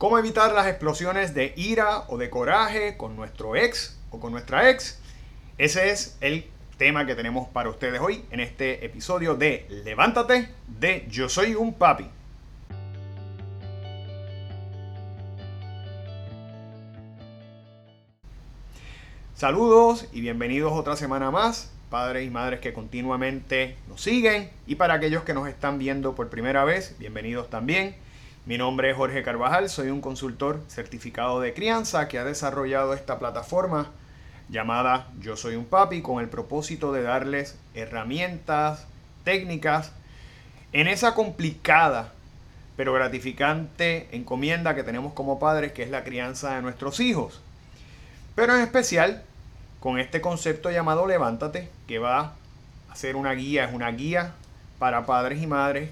¿Cómo evitar las explosiones de ira o de coraje con nuestro ex o con nuestra ex? Ese es el tema que tenemos para ustedes hoy en este episodio de Levántate de Yo Soy un Papi. Saludos y bienvenidos otra semana más, padres y madres que continuamente nos siguen y para aquellos que nos están viendo por primera vez, bienvenidos también. Mi nombre es Jorge Carvajal, soy un consultor certificado de crianza que ha desarrollado esta plataforma llamada Yo Soy un Papi con el propósito de darles herramientas, técnicas en esa complicada pero gratificante encomienda que tenemos como padres que es la crianza de nuestros hijos. Pero en especial con este concepto llamado Levántate que va a ser una guía, es una guía para padres y madres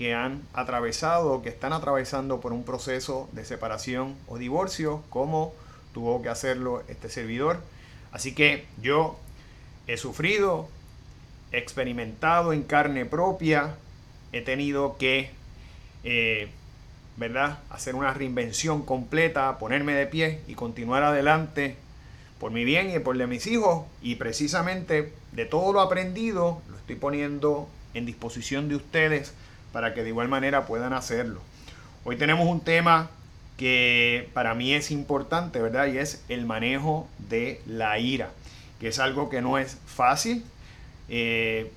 que han atravesado o que están atravesando por un proceso de separación o divorcio, como tuvo que hacerlo este servidor. Así que yo he sufrido, he experimentado en carne propia, he tenido que, eh, ¿verdad?, hacer una reinvención completa, ponerme de pie y continuar adelante por mi bien y por el de mis hijos. Y precisamente de todo lo aprendido, lo estoy poniendo en disposición de ustedes para que de igual manera puedan hacerlo. Hoy tenemos un tema que para mí es importante, ¿verdad? Y es el manejo de la ira, que es algo que no es fácil. Eh,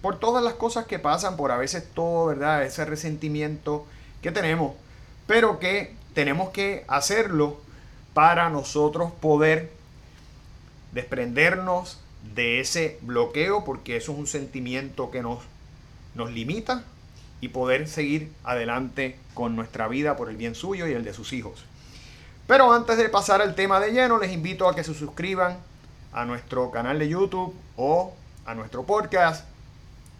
por todas las cosas que pasan, por a veces todo, ¿verdad? Ese resentimiento que tenemos, pero que tenemos que hacerlo para nosotros poder desprendernos de ese bloqueo, porque eso es un sentimiento que nos, nos limita, y poder seguir adelante con nuestra vida por el bien suyo y el de sus hijos. Pero antes de pasar al tema de lleno, les invito a que se suscriban a nuestro canal de YouTube o a nuestro podcast,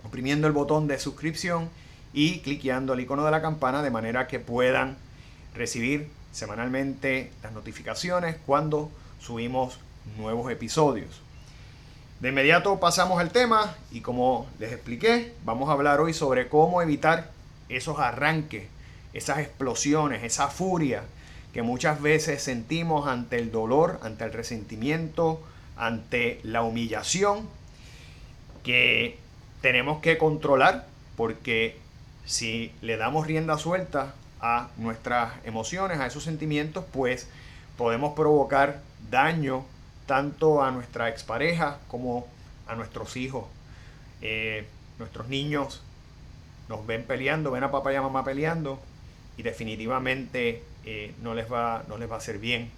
oprimiendo el botón de suscripción y cliqueando el icono de la campana de manera que puedan recibir semanalmente las notificaciones cuando subimos nuevos episodios. De inmediato pasamos al tema y como les expliqué, vamos a hablar hoy sobre cómo evitar esos arranques, esas explosiones, esa furia que muchas veces sentimos ante el dolor, ante el resentimiento, ante la humillación, que tenemos que controlar porque si le damos rienda suelta a nuestras emociones, a esos sentimientos, pues podemos provocar daño tanto a nuestra expareja como a nuestros hijos. Eh, nuestros niños nos ven peleando, ven a papá y a mamá peleando y definitivamente eh, no, les va, no les va a hacer bien.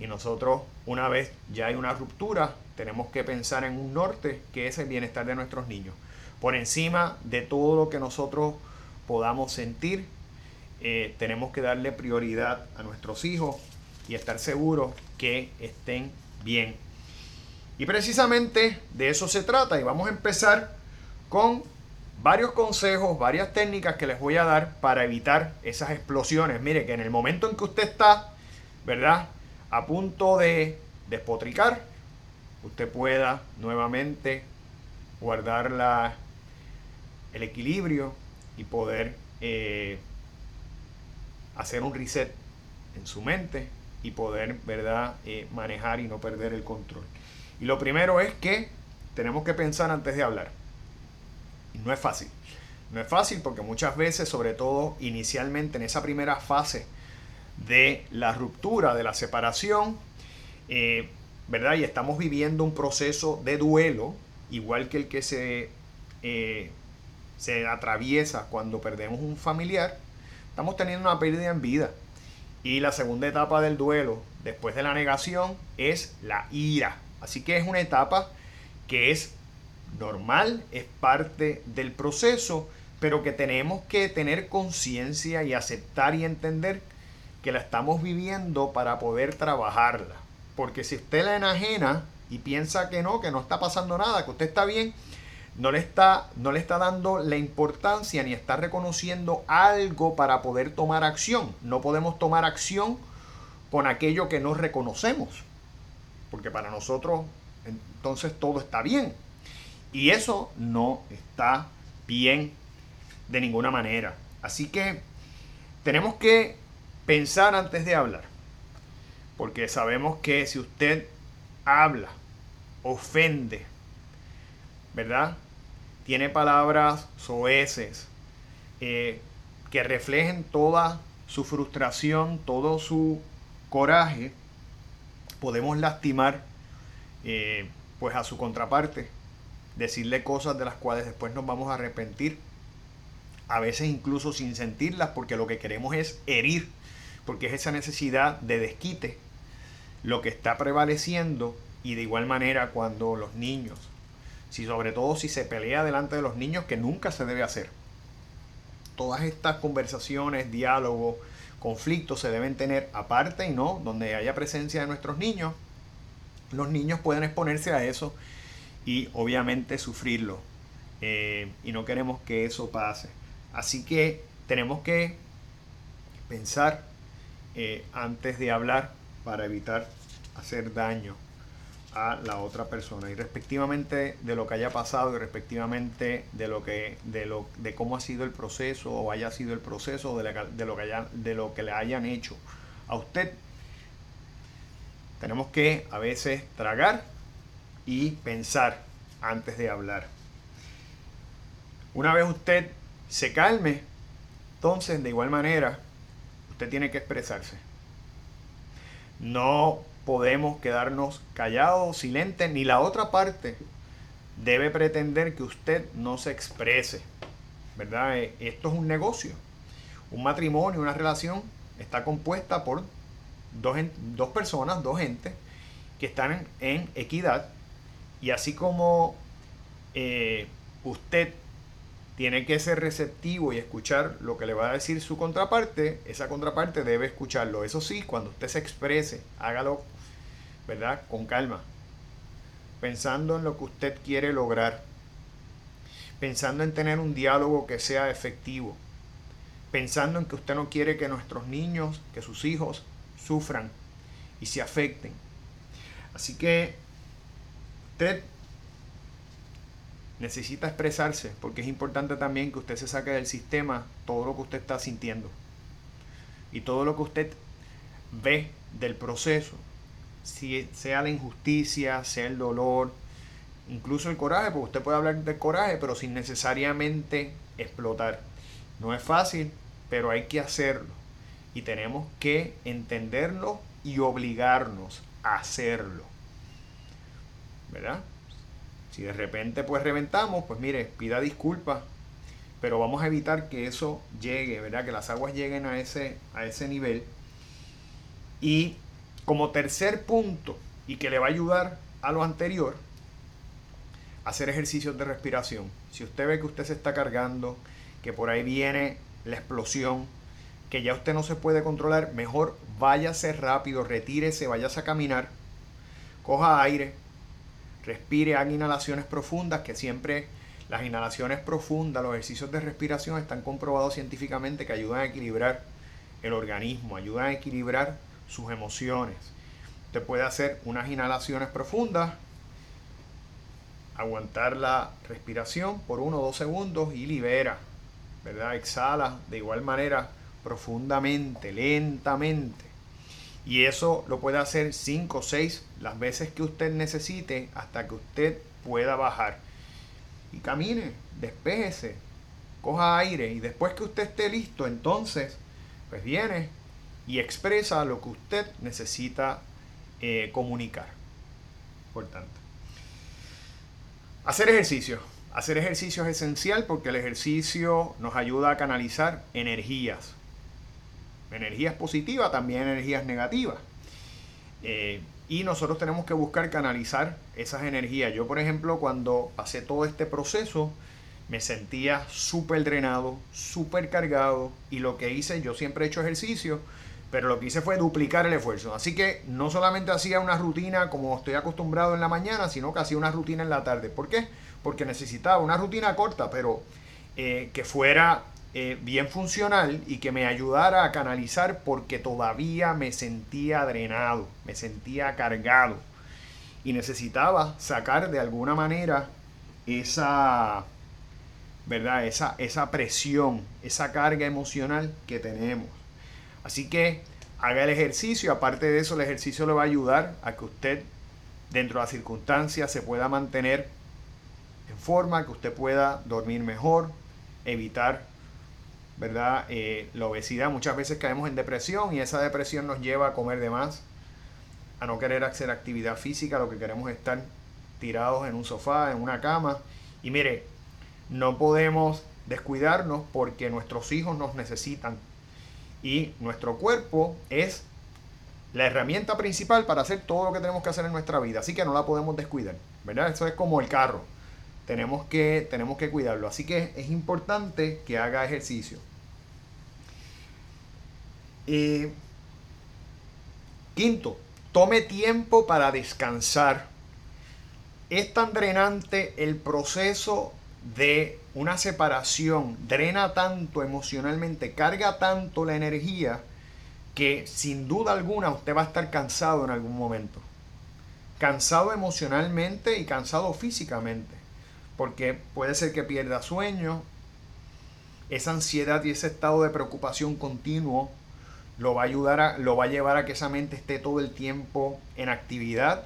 Y nosotros, una vez ya hay una ruptura, tenemos que pensar en un norte que es el bienestar de nuestros niños. Por encima de todo lo que nosotros podamos sentir, eh, tenemos que darle prioridad a nuestros hijos y estar seguros que estén bien. Y precisamente de eso se trata y vamos a empezar con varios consejos, varias técnicas que les voy a dar para evitar esas explosiones. Mire que en el momento en que usted está, ¿verdad? A punto de despotricar, usted pueda nuevamente guardar la, el equilibrio y poder eh, hacer un reset en su mente y poder, ¿verdad?, eh, manejar y no perder el control. Y lo primero es que tenemos que pensar antes de hablar. No es fácil. No es fácil porque muchas veces, sobre todo inicialmente en esa primera fase de la ruptura, de la separación, eh, ¿verdad? Y estamos viviendo un proceso de duelo, igual que el que se, eh, se atraviesa cuando perdemos un familiar. Estamos teniendo una pérdida en vida. Y la segunda etapa del duelo, después de la negación, es la ira. Así que es una etapa que es normal, es parte del proceso, pero que tenemos que tener conciencia y aceptar y entender que la estamos viviendo para poder trabajarla. Porque si usted la enajena y piensa que no, que no está pasando nada, que usted está bien, no le está, no le está dando la importancia ni está reconociendo algo para poder tomar acción. No podemos tomar acción con aquello que no reconocemos. Porque para nosotros entonces todo está bien. Y eso no está bien de ninguna manera. Así que tenemos que pensar antes de hablar. Porque sabemos que si usted habla, ofende, ¿verdad? Tiene palabras soeces eh, que reflejen toda su frustración, todo su coraje, podemos lastimar eh, pues a su contraparte, decirle cosas de las cuales después nos vamos a arrepentir, a veces incluso sin sentirlas, porque lo que queremos es herir, porque es esa necesidad de desquite lo que está prevaleciendo y de igual manera cuando los niños, si sobre todo si se pelea delante de los niños, que nunca se debe hacer. Todas estas conversaciones, diálogos, conflictos se deben tener aparte y no donde haya presencia de nuestros niños. Los niños pueden exponerse a eso y obviamente sufrirlo. Eh, y no queremos que eso pase. Así que tenemos que pensar eh, antes de hablar para evitar hacer daño a la otra persona. Y respectivamente de lo que haya pasado y respectivamente de lo que de lo de cómo ha sido el proceso o haya sido el proceso de, de lo que haya, de lo que le hayan hecho a usted. Tenemos que a veces tragar y pensar antes de hablar. Una vez usted se calme entonces de igual manera usted tiene que expresarse. No podemos quedarnos callados, silentes, ni la otra parte debe pretender que usted no se exprese. ¿Verdad? Eh, esto es un negocio. Un matrimonio, una relación está compuesta por dos, dos personas, dos gentes que están en, equidad. Y así como eh, usted tiene que ser receptivo y escuchar lo que le va a decir su contraparte, esa contraparte debe escucharlo. Eso sí, cuando usted se exprese, hágalo ¿verdad? Con calma. Pensando en lo que usted quiere lograr. Pensando en tener un diálogo que sea efectivo. Pensando en que usted no quiere que nuestros niños, que sus hijos sufran y se afecten. Así que usted necesita expresarse porque es importante también que usted se saque del sistema todo lo que usted está sintiendo y todo lo que usted ve del proceso si sea la injusticia, sea el dolor, incluso el coraje, porque usted puede hablar del coraje, pero sin necesariamente explotar. No es fácil, pero hay que hacerlo. Y tenemos que entenderlo y obligarnos a hacerlo. ¿Verdad? Si de repente pues reventamos, pues mire, pida disculpas, pero vamos a evitar que eso llegue, ¿verdad? Que las aguas lleguen a ese, a ese nivel. Y como tercer punto, y que le va a ayudar a lo anterior, hacer ejercicios de respiración. Si usted ve que usted se está cargando, que por ahí viene la explosión, que ya usted no se puede controlar, mejor váyase rápido, retírese, váyase a caminar, coja aire, respire, haga inhalaciones profundas, que siempre las inhalaciones profundas, los ejercicios de respiración están comprobados científicamente que ayudan a equilibrar el organismo, ayudan a equilibrar sus emociones. Usted puede hacer unas inhalaciones profundas, aguantar la respiración por uno o dos segundos y libera, ¿verdad? Exhala de igual manera profundamente, lentamente. Y eso lo puede hacer 5 o 6 las veces que usted necesite hasta que usted pueda bajar. Y camine, despéjese, coja aire y después que usted esté listo, entonces, pues viene y expresa lo que usted necesita eh, comunicar. Importante. Hacer ejercicio. Hacer ejercicio es esencial porque el ejercicio nos ayuda a canalizar energías. Energías positivas, también energías negativas. Eh, y nosotros tenemos que buscar canalizar esas energías. Yo, por ejemplo, cuando pasé todo este proceso, me sentía súper drenado, súper cargado. Y lo que hice, yo siempre he hecho ejercicio, pero lo que hice fue duplicar el esfuerzo. Así que no solamente hacía una rutina como estoy acostumbrado en la mañana, sino que hacía una rutina en la tarde. ¿Por qué? Porque necesitaba una rutina corta, pero eh, que fuera eh, bien funcional y que me ayudara a canalizar porque todavía me sentía drenado, me sentía cargado y necesitaba sacar de alguna manera esa, ¿verdad? Esa, esa presión, esa carga emocional que tenemos. Así que haga el ejercicio, aparte de eso el ejercicio le va a ayudar a que usted dentro de las circunstancias se pueda mantener en forma, que usted pueda dormir mejor, evitar ¿verdad? Eh, la obesidad. Muchas veces caemos en depresión y esa depresión nos lleva a comer de más, a no querer hacer actividad física, lo que queremos es estar tirados en un sofá, en una cama. Y mire, no podemos descuidarnos porque nuestros hijos nos necesitan y nuestro cuerpo es la herramienta principal para hacer todo lo que tenemos que hacer en nuestra vida, así que no la podemos descuidar, ¿verdad? Eso es como el carro, tenemos que, tenemos que cuidarlo, así que es importante que haga ejercicio. Eh, quinto, tome tiempo para descansar. Es tan drenante el proceso de una separación, drena tanto emocionalmente, carga tanto la energía que sin duda alguna usted va a estar cansado en algún momento. Cansado emocionalmente y cansado físicamente. Porque puede ser que pierda sueño. Esa ansiedad y ese estado de preocupación continuo lo va a ayudar a, lo va a llevar a que esa mente esté todo el tiempo en actividad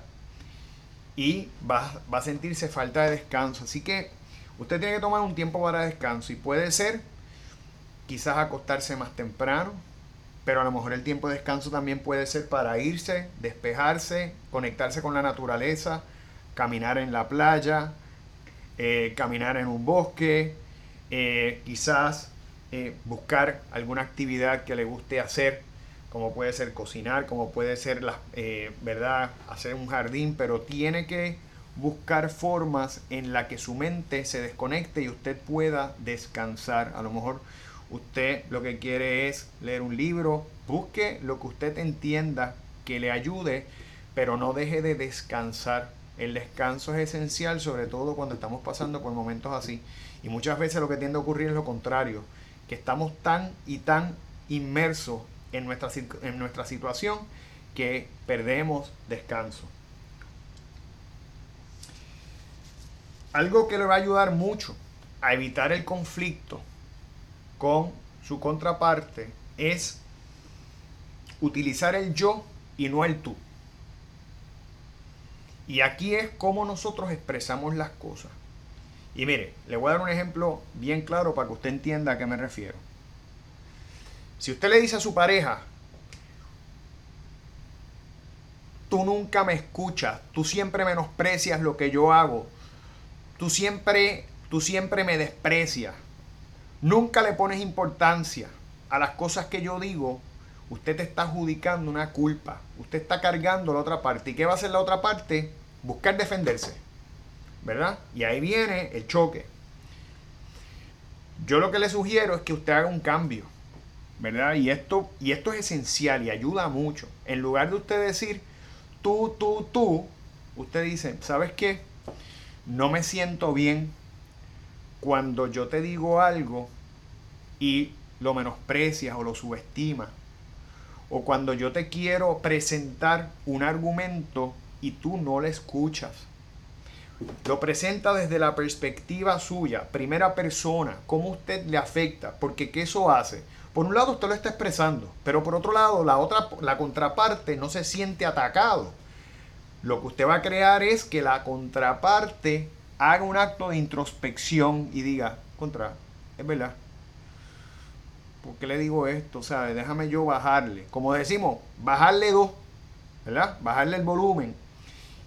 y va, va a sentirse falta de descanso. Así que usted tiene que tomar un tiempo para descanso y puede ser quizás acostarse más temprano, pero a lo mejor el tiempo de descanso también puede ser para irse, despejarse, conectarse con la naturaleza, caminar en la playa, eh, caminar en un bosque, eh, quizás eh, buscar alguna actividad que le guste hacer, como puede ser cocinar, como puede ser, la, ¿verdad?, hacer un jardín, pero tiene que buscar formas en la que su mente se desconecte y usted pueda descansar. A lo mejor usted lo que quiere es leer un libro, busque lo que usted entienda que le ayude, pero no deje de descansar. El descanso es esencial, sobre todo cuando estamos pasando por momentos así. Y muchas veces lo que tiende a ocurrir es lo contrario, que estamos tan y tan inmersos en nuestra, en nuestra situación que perdemos descanso. Algo que le va a ayudar mucho a evitar el conflicto con su contraparte es utilizar el yo y no el tú. Y aquí es cómo nosotros expresamos las cosas. Y mire, le voy a dar un ejemplo bien claro para que usted entienda a qué me refiero. Si usted le dice a su pareja, tú nunca me escuchas, tú siempre menosprecias lo que yo hago, tú siempre, tú siempre me desprecias, nunca le pones importancia a las cosas que yo digo, usted te está adjudicando una culpa, usted está cargando la otra parte. ¿Y qué va a hacer la otra parte? Buscar defenderse, ¿verdad? Y ahí viene el choque. Yo lo que le sugiero es que usted haga un cambio, ¿verdad? Y esto, y esto es esencial y ayuda mucho. En lugar de usted decir tú, tú, tú, usted dice, ¿sabes qué? No me siento bien cuando yo te digo algo y lo menosprecias o lo subestimas, o cuando yo te quiero presentar un argumento y tú no lo escuchas. Lo presenta desde la perspectiva suya, primera persona, cómo usted le afecta, porque ¿qué eso hace? Por un lado usted lo está expresando, pero por otro lado la otra la contraparte no se siente atacado. Lo que usted va a crear es que la contraparte haga un acto de introspección y diga, contra, es verdad. ¿Por qué le digo esto? Sea, déjame yo bajarle. Como decimos, bajarle dos, ¿verdad? Bajarle el volumen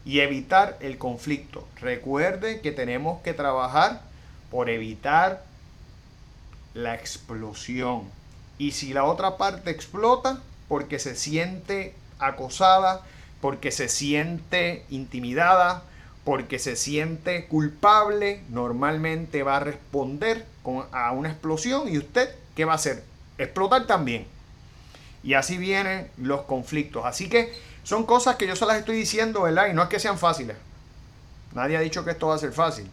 y evitar el conflicto. Recuerde que tenemos que trabajar por evitar la explosión. Y si la otra parte explota porque se siente acosada, porque se siente intimidada, porque se siente culpable, normalmente va a responder con, a una explosión y usted, ¿qué va a hacer? Explotar también. Y así vienen los conflictos. Así que son cosas que yo se las estoy diciendo, ¿verdad? Y no es que sean fáciles. Nadie ha dicho que esto va a ser fácil.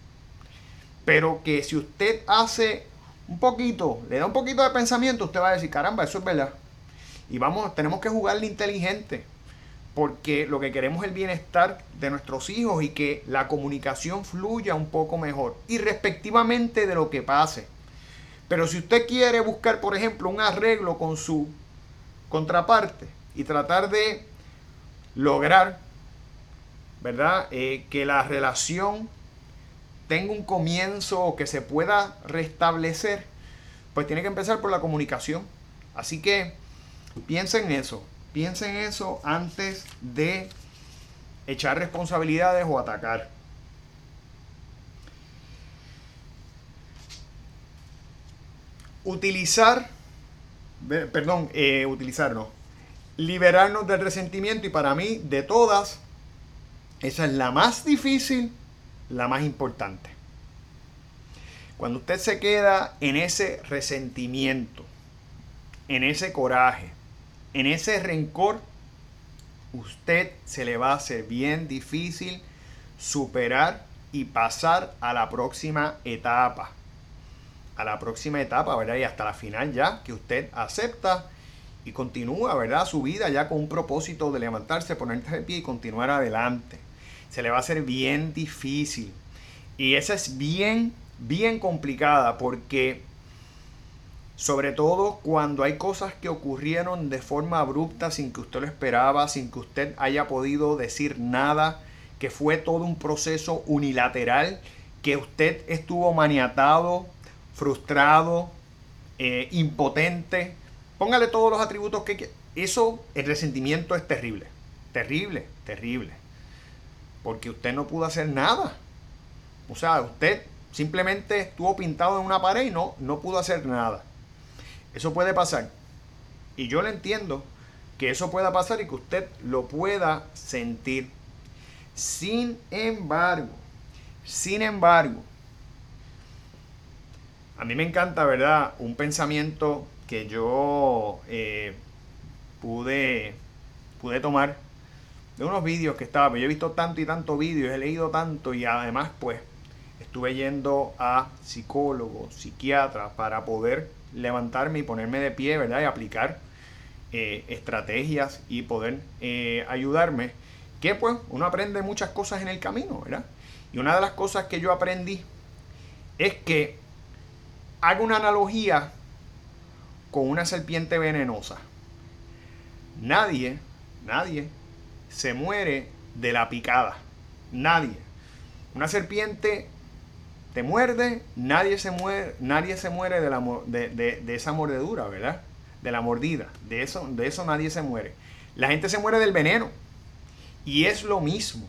Pero que si usted hace un poquito, le da un poquito de pensamiento, usted va a decir, caramba, eso es verdad. Y vamos, tenemos que jugarle inteligente porque lo que queremos es el bienestar de nuestros hijos y que la comunicación fluya un poco mejor, irrespectivamente de lo que pase. Pero si usted quiere buscar, por ejemplo, un arreglo con su contraparte y tratar de lograr, ¿verdad? Eh, que la relación tenga un comienzo o que se pueda restablecer, pues tiene que empezar por la comunicación. Así que piensen en eso, piensen en eso antes de echar responsabilidades o atacar. Utilizar, perdón, eh, utilizar no, liberarnos del resentimiento y para mí de todas, esa es la más difícil, la más importante. Cuando usted se queda en ese resentimiento, en ese coraje, en ese rencor, usted se le va a hacer bien difícil superar y pasar a la próxima etapa. A la próxima etapa, ¿verdad? Y hasta la final ya, que usted acepta y continúa, ¿verdad? Su vida ya con un propósito de levantarse, ponerse de pie y continuar adelante. Se le va a hacer bien difícil. Y esa es bien, bien complicada porque sobre todo cuando hay cosas que ocurrieron de forma abrupta sin que usted lo esperaba, sin que usted haya podido decir nada, que fue todo un proceso unilateral, que usted estuvo maniatado, frustrado, eh, impotente. Póngale todos los atributos que. Eso, el resentimiento es terrible. Terrible, terrible. Porque usted no pudo hacer nada. O sea, usted simplemente estuvo pintado en una pared y no, no pudo hacer nada. Eso puede pasar. Y yo le entiendo que eso pueda pasar y que usted lo pueda sentir. Sin embargo, sin embargo, a mí me encanta, ¿verdad? Un pensamiento que yo eh, pude, pude tomar de unos vídeos que estaba. Yo he visto tanto y tanto vídeos, he leído tanto y además, pues, estuve yendo a psicólogos, psiquiatras para poder levantarme y ponerme de pie, ¿verdad? Y aplicar eh, estrategias y poder eh, ayudarme. Que pues uno aprende muchas cosas en el camino, ¿verdad? Y una de las cosas que yo aprendí es que hago una analogía con una serpiente venenosa. Nadie, nadie se muere de la picada. Nadie. Una serpiente te muerde, nadie se muere, nadie se muere de, la, de, esa mordedura, ¿verdad? De la mordida. De eso, de eso nadie se muere. La gente se muere del veneno. Y es lo mismo.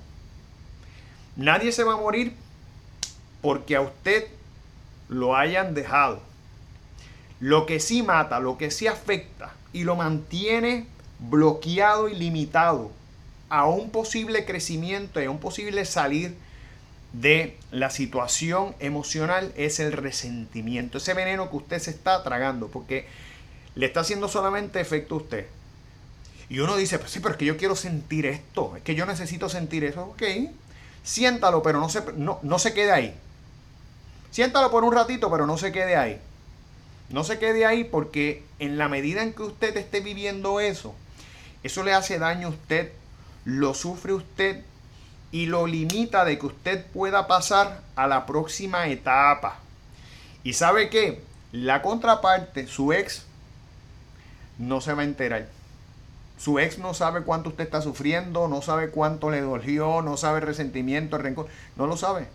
Nadie se va a morir porque a usted lo hayan dejado. Lo que sí mata, lo que sí afecta y lo mantiene bloqueado y limitado a un posible crecimiento y a un posible salir de la situación emocional es el resentimiento, ese veneno que usted se está tragando, porque le está haciendo solamente efecto a usted. Y uno dice, pues sí, pero es que yo quiero sentir esto, es que yo necesito sentir eso. Ok, siéntalo, pero no se, no, no se quede ahí. Siéntalo por un ratito, pero no se quede ahí. No se quede ahí porque en la medida en que usted esté viviendo eso, eso le hace daño a usted, lo sufre usted y lo limita de que usted pueda pasar a la próxima etapa. Y sabe que la contraparte, su ex, no se va a enterar. Su ex no sabe cuánto usted está sufriendo, no sabe cuánto le dolió, no sabe resentimiento, rencor, no lo sabe,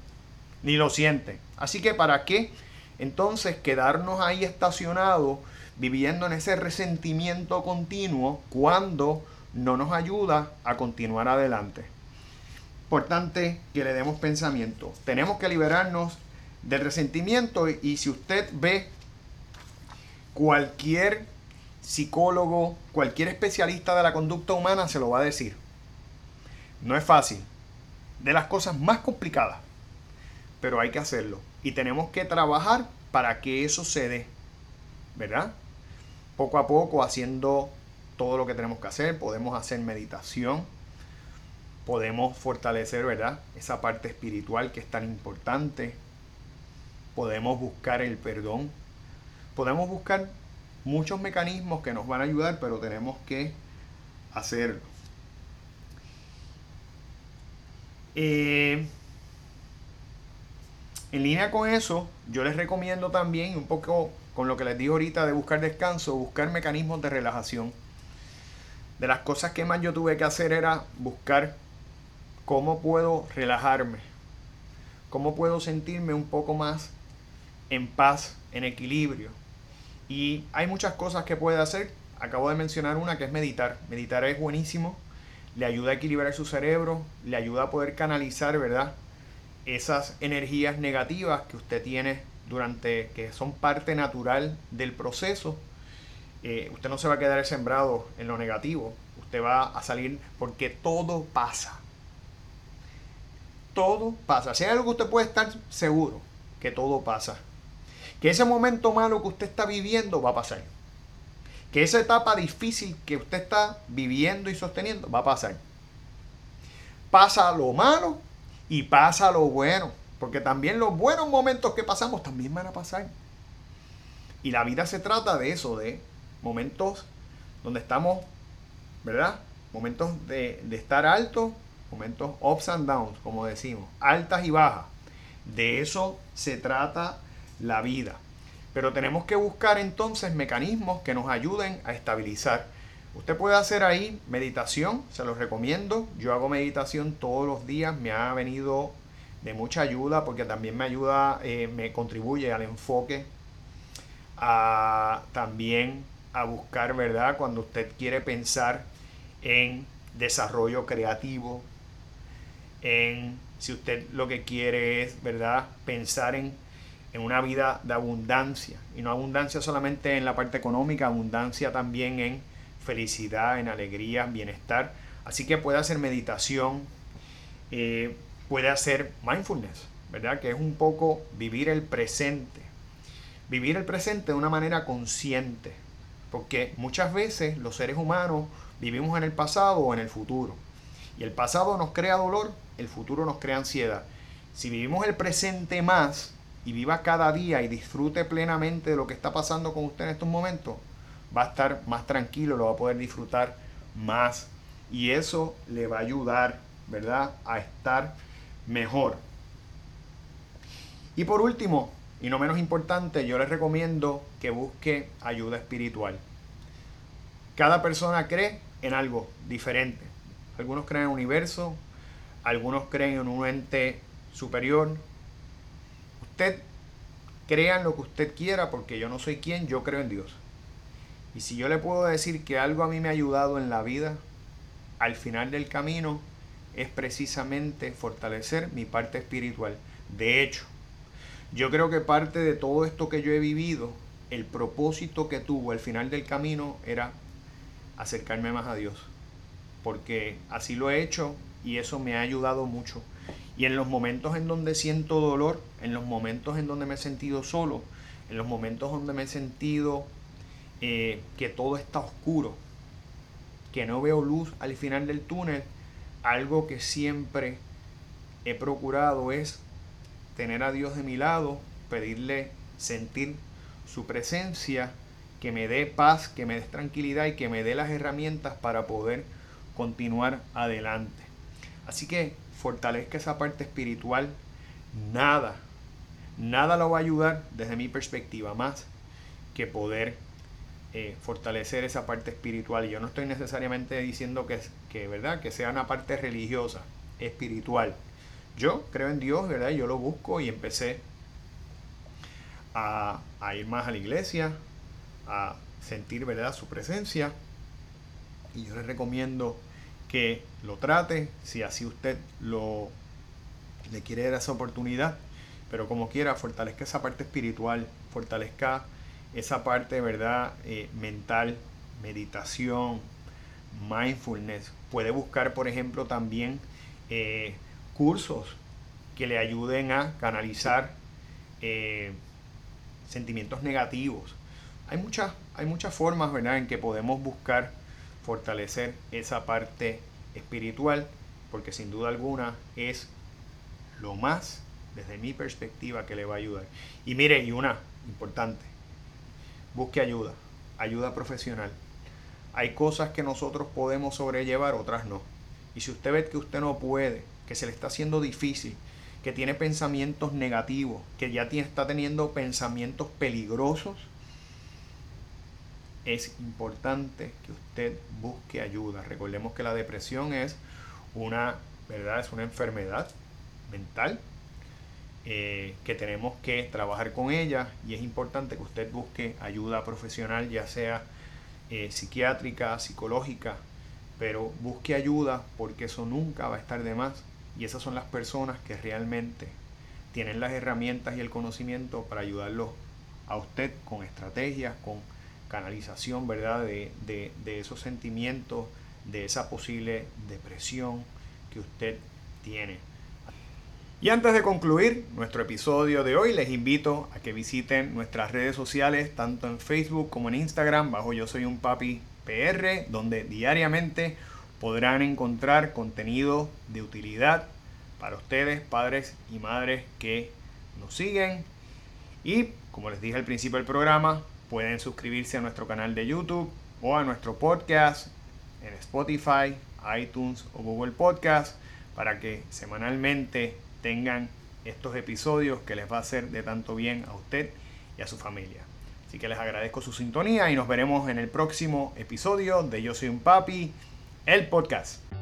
ni lo siente. Así que ¿para qué entonces quedarnos ahí estacionados viviendo en ese resentimiento continuo cuando no nos ayuda a continuar adelante? importante que le demos pensamiento. Tenemos que liberarnos del resentimiento y si usted ve cualquier psicólogo, cualquier especialista de la conducta humana se lo va a decir. No es fácil. De las cosas más complicadas. Pero hay que hacerlo. Y tenemos que trabajar para que eso se dé. ¿Verdad? Poco a poco haciendo todo lo que tenemos que hacer. Podemos hacer meditación podemos fortalecer, ¿verdad? Esa parte espiritual que es tan importante. Podemos buscar el perdón. Podemos buscar muchos mecanismos que nos van a ayudar, pero tenemos que hacerlo. Eh, en línea con eso, yo les recomiendo también, un poco con lo que les digo ahorita de buscar descanso, buscar mecanismos de relajación. de las cosas que más yo tuve que hacer era buscar cómo puedo relajarme, cómo puedo sentirme un poco más en paz, en equilibrio. Y hay muchas cosas que puede hacer. Acabo de mencionar una que es meditar. Meditar es buenísimo. Le ayuda a equilibrar su cerebro, le ayuda a poder canalizar, ¿verdad? Esas energías negativas que usted tiene durante, que son parte natural del proceso. Eh, usted no se va a quedar sembrado en lo negativo. Usted va a salir porque todo pasa. Todo pasa. Si hay algo que usted puede estar seguro, que todo pasa que ese momento malo que usted está viviendo va a pasar. Que esa etapa difícil que usted está viviendo y sosteniendo va a pasar. Pasa lo malo y pasa lo bueno. Porque también los buenos momentos que pasamos también van a pasar. Y la vida se trata de eso, de momentos donde estamos, ¿verdad? Momentos de, de estar altos, momentos ups and downs, como decimos, altas y bajas. De eso se trata la vida. Pero tenemos que buscar entonces mecanismos que nos ayuden a estabilizar. Usted puede hacer ahí meditación, se los recomiendo. Yo hago meditación todos los días, me ha venido de mucha ayuda porque también me ayuda, eh, me contribuye al enfoque, a, también a buscar, ¿verdad? Cuando usted quiere pensar en desarrollo creativo, en si usted lo que quiere es, ¿verdad? Pensar en en una vida de abundancia. Y no abundancia solamente en la parte económica, abundancia también en felicidad, en alegría, bienestar. Así que puede hacer meditación, eh, puede hacer mindfulness, ¿verdad? Que es un poco vivir el presente. Vivir el presente de una manera consciente. Porque muchas veces los seres humanos vivimos en el pasado o en el futuro. Y el pasado nos crea dolor, el futuro nos crea ansiedad. Si vivimos el presente más, y viva cada día y disfrute plenamente de lo que está pasando con usted en estos momentos, va a estar más tranquilo, lo va a poder disfrutar más. Y eso le va a ayudar, ¿verdad?, a estar mejor. Y por último, y no menos importante, yo les recomiendo que busque ayuda espiritual. Cada persona cree en algo diferente. Algunos creen en el universo, algunos creen en un ente superior, usted crea en lo que usted quiera, porque yo no soy quien, yo creo en Dios. Y si yo le puedo decir que algo a mí me ha ayudado en la vida, al final del camino, es precisamente fortalecer mi parte espiritual. De hecho, yo creo que parte de todo esto que yo he vivido, el propósito que tuvo al final del camino era acercarme más a Dios. Porque así lo he hecho y eso me ha ayudado mucho. Y en los momentos en donde siento dolor, en los momentos en donde me he sentido solo, en los momentos donde me he sentido eh, que todo está oscuro, que no veo luz al final del túnel, algo que siempre he procurado es tener a Dios de mi lado, pedirle sentir su presencia, que me dé paz, que me dé tranquilidad y que me dé las herramientas para poder continuar adelante. Así que fortalezca esa parte espiritual, nada, nada lo va a ayudar desde mi perspectiva más que poder eh, fortalecer esa parte espiritual. Y yo no estoy necesariamente diciendo que, que, ¿verdad? que sea una parte religiosa, espiritual. Yo creo en Dios, ¿verdad? Yo lo busco y empecé a, a ir más a la iglesia, a sentir, ¿verdad? Su presencia. Y yo les recomiendo que lo trate, si así usted lo le quiere dar esa oportunidad, pero como quiera, fortalezca esa parte espiritual, fortalezca esa parte, ¿verdad? Eh, mental, meditación, mindfulness. Puede buscar, por ejemplo, también eh, cursos que le ayuden a canalizar eh, sentimientos negativos. Hay muchas, hay muchas formas, ¿verdad?, en que podemos buscar fortalecer esa parte espiritual, porque sin duda alguna es lo más, desde mi perspectiva, que le va a ayudar. Y mire, y una importante, busque ayuda, ayuda profesional. Hay cosas que nosotros podemos sobrellevar, otras no. Y si usted ve que usted no puede, que se le está haciendo difícil, que tiene pensamientos negativos, que ya está teniendo pensamientos peligrosos, es importante que usted busque ayuda. Recordemos que la depresión es una, ¿verdad? Es una enfermedad mental eh, que tenemos que trabajar con ella y es importante que usted busque ayuda profesional, ya sea eh, psiquiátrica, psicológica, pero busque ayuda porque eso nunca va a estar de más y esas son las personas que realmente tienen las herramientas y el conocimiento para ayudarlo a usted con estrategias, con canalización, ¿verdad? De, de esos sentimientos, de esa posible depresión que usted tiene. Y antes de concluir nuestro episodio de hoy, les invito a que visiten nuestras redes sociales, tanto en Facebook como en Instagram, bajo Yo Soy un Papi PR, donde diariamente podrán encontrar contenido de utilidad para ustedes, padres y madres que nos siguen. Y como les dije al principio del programa, pueden suscribirse a nuestro canal de YouTube o a nuestro podcast en Spotify, iTunes o Google Podcast para que semanalmente tengan estos episodios que les va a hacer de tanto bien a usted y a su familia. Así que les agradezco su sintonía y nos veremos en el próximo episodio de Yo Soy un Papi, el podcast.